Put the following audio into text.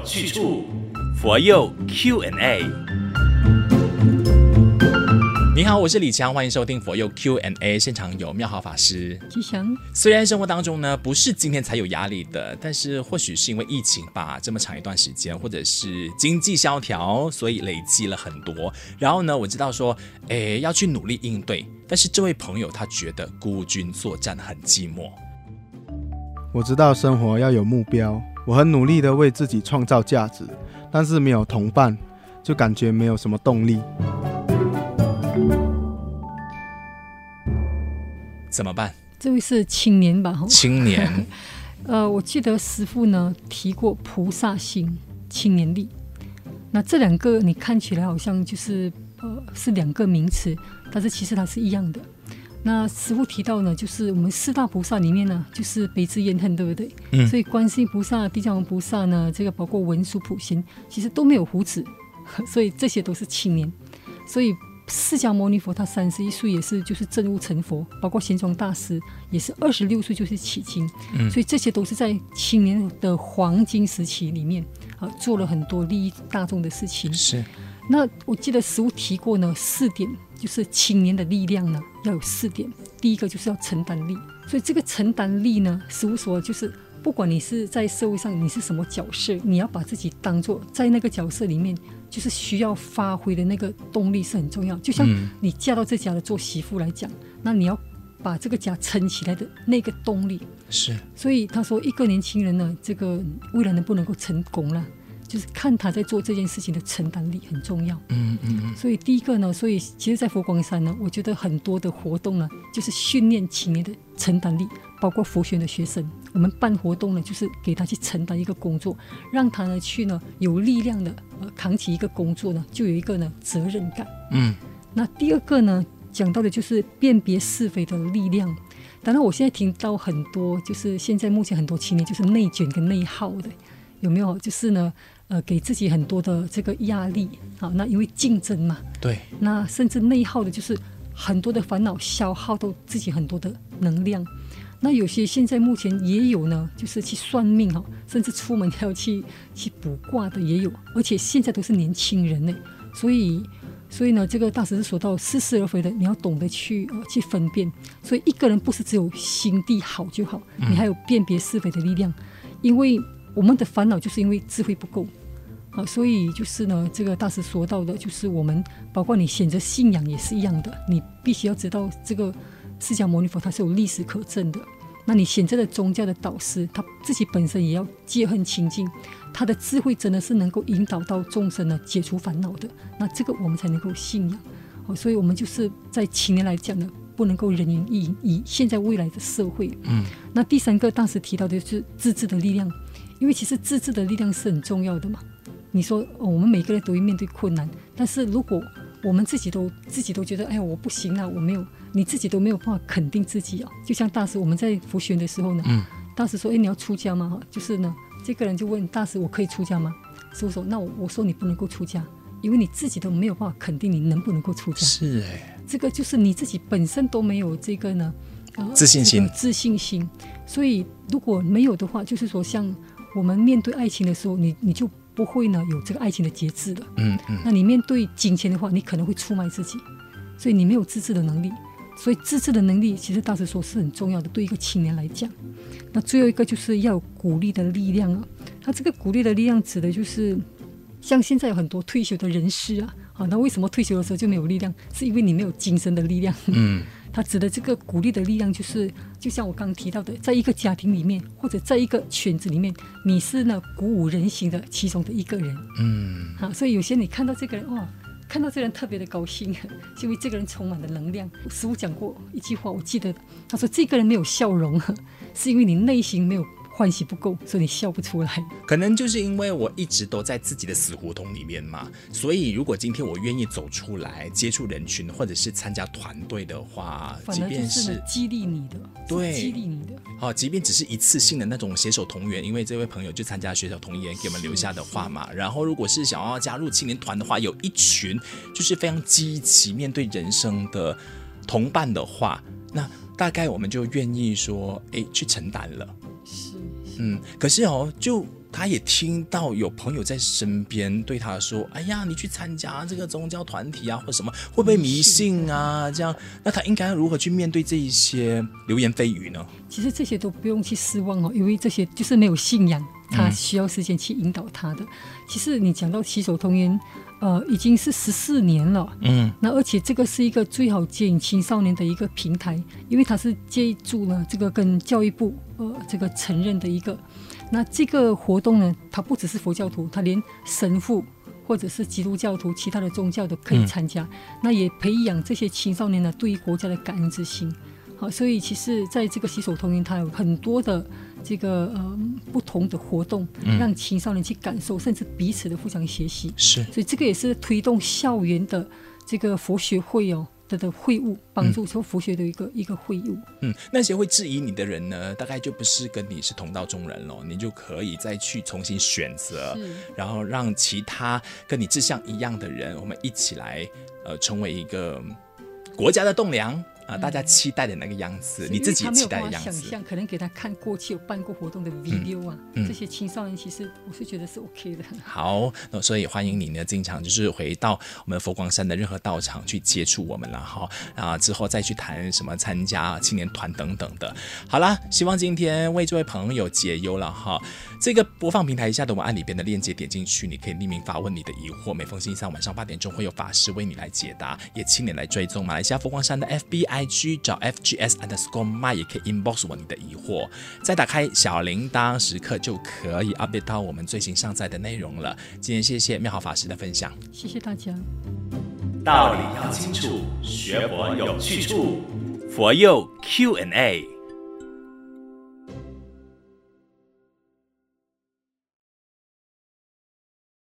有去处，佛佑 Q&A。你好，我是李强，欢迎收听佛佑 Q&A。现场有妙好法师。吉祥。虽然生活当中呢，不是今天才有压力的，但是或许是因为疫情吧，这么长一段时间，或者是经济萧条，所以累积了很多。然后呢，我知道说，诶，要去努力应对。但是这位朋友他觉得孤军作战很寂寞。我知道生活要有目标，我很努力的为自己创造价值，但是没有同伴，就感觉没有什么动力。怎么办？这位是青年吧？青年。呃，我记得师傅呢提过菩萨心、青年力。那这两个你看起来好像就是呃是两个名词，但是其实它是一样的。那师父提到呢，就是我们四大菩萨里面呢，就是悲智怨恨，对不对？嗯。所以观世音菩萨、地藏王菩萨呢，这个包括文殊普贤，其实都没有胡子，所以这些都是青年。所以释迦牟尼佛他三十一岁也是就是证悟成佛，包括玄奘大师也是二十六岁就是起经。嗯。所以这些都是在青年的黄金时期里面啊，做了很多利益大众的事情。是。那我记得师父提过呢，四点就是青年的力量呢，要有四点。第一个就是要承担力，所以这个承担力呢，师父说就是不管你是在社会上你是什么角色，你要把自己当做在那个角色里面，就是需要发挥的那个动力是很重要。就像你嫁到这家的做媳妇来讲，嗯、那你要把这个家撑起来的那个动力是。所以他说，一个年轻人呢，这个未来能不能够成功了？就是看他在做这件事情的承担力很重要。嗯嗯嗯。所以第一个呢，所以其实，在佛光山呢，我觉得很多的活动呢，就是训练青年的承担力，包括佛学的学生，我们办活动呢，就是给他去承担一个工作，让他呢去呢有力量的呃扛起一个工作呢，就有一个呢责任感。嗯。那第二个呢，讲到的就是辨别是非的力量。当然，我现在听到很多，就是现在目前很多青年就是内卷跟内耗的，有没有？就是呢。呃，给自己很多的这个压力，好，那因为竞争嘛，对，那甚至内耗的，就是很多的烦恼消耗到自己很多的能量。那有些现在目前也有呢，就是去算命哈，甚至出门要去 去卜卦的也有，而且现在都是年轻人呢，所以所以呢，这个大师是说到似是而非的，你要懂得去呃去分辨。所以一个人不是只有心地好就好，你还有辨别是非的力量，因为我们的烦恼就是因为智慧不够。好，所以就是呢，这个大师说到的，就是我们包括你选择信仰也是一样的，你必须要知道这个释迦牟尼佛他是有历史可证的。那你选择的宗教的导师，他自己本身也要戒恨清净，他的智慧真的是能够引导到众生呢，解除烦恼的。那这个我们才能够信仰。好，所以我们就是在青年来讲呢，不能够人云亦云。以现在未来的社会，嗯，那第三个大师提到的就是自制的力量，因为其实自制的力量是很重要的嘛。你说，哦，我们每个人都会面对困难，但是如果我们自己都自己都觉得，哎呀，我不行了，我没有，你自己都没有办法肯定自己啊。就像大师，我们在佛学的时候呢，嗯，大师说，哎，你要出家吗？就是呢，这个人就问大师，我可以出家吗？师傅说，那我我说你不能够出家，因为你自己都没有办法肯定你能不能够出家。是哎，这个就是你自己本身都没有这个呢，呃，自信心，自信心。所以如果没有的话，就是说，像我们面对爱情的时候，你你就。不会呢，有这个爱情的节制的。嗯嗯。那你面对金钱的话，你可能会出卖自己，所以你没有自制的能力。所以自制的能力，其实大师说是很重要的，对一个青年来讲。那最后一个就是要有鼓励的力量啊。他这个鼓励的力量指的就是，像现在有很多退休的人士啊，好，那为什么退休的时候就没有力量？是因为你没有精神的力量。嗯。他指的这个鼓励的力量，就是就像我刚刚提到的，在一个家庭里面，或者在一个圈子里面，你是呢鼓舞人心的其中的一个人。嗯，好，所以有些你看到这个人，哇，看到这个人特别的高兴，是因为这个人充满了能量。师傅讲过一句话，我记得他说：“这个人没有笑容，是因为你内心没有。”欢喜不够，所以你笑不出来。可能就是因为我一直都在自己的死胡同里面嘛，所以如果今天我愿意走出来接触人群，或者是参加团队的话，即便是激励你的，对，激励你的。好，即便只是一次性的那种携手同源，因为这位朋友就参加携手同源给我们留下的话嘛。然后，如果是想要加入青年团的话，有一群就是非常积极面对人生的同伴的话，那大概我们就愿意说，哎，去承担了。是。嗯，可是哦，就他也听到有朋友在身边对他说：“哎呀，你去参加这个宗教团体啊，或什么，会不会迷信啊？这样，那他应该如何去面对这一些流言蜚语呢？”其实这些都不用去失望哦，因为这些就是没有信仰，他需要时间去引导他的。嗯、其实你讲到洗手同音，呃，已经是十四年了，嗯，那而且这个是一个最好接引青少年的一个平台，因为它是借助了这个跟教育部呃这个承认的一个。那这个活动呢，它不只是佛教徒，它连神父或者是基督教徒、其他的宗教都可以参加。嗯、那也培养这些青少年呢，对于国家的感恩之心。好，所以其实在这个洗手同音，它有很多的这个呃不同的活动，让青少年去感受，甚至彼此的互相学习。是，所以这个也是推动校园的这个佛学会哦。的的会务帮助说佛学的一个、嗯、一个会务。嗯，那些会质疑你的人呢，大概就不是跟你是同道中人了，你就可以再去重新选择，然后让其他跟你志向一样的人，我们一起来呃成为一个国家的栋梁。啊，大家期待的那个样子，你自己期待的样子。想象可能给他看过去有办过活动的 video 啊，这些青少年其实我是觉得是 OK 的。好，那所以欢迎你呢，经常就是回到我们佛光山的任何道场去接触我们了哈。啊，之后再去谈什么参加青年团等等的。好啦，希望今天为这位朋友解忧了哈。这个播放平台下的文案里边的链接点进去，你可以匿名发问你的疑惑。每逢星期三晚上八点钟会有法师为你来解答，也请你来追踪马来西亚佛光山的 FBI。IG 找 FGS underscore my 也可以 inbox 我你的疑惑，再打开小铃铛时刻就可以 update 到我们最新上载的内容了。今天谢谢妙好法师的分享，谢谢大家。道理要清楚，学佛有去处，佛佑 Q&A。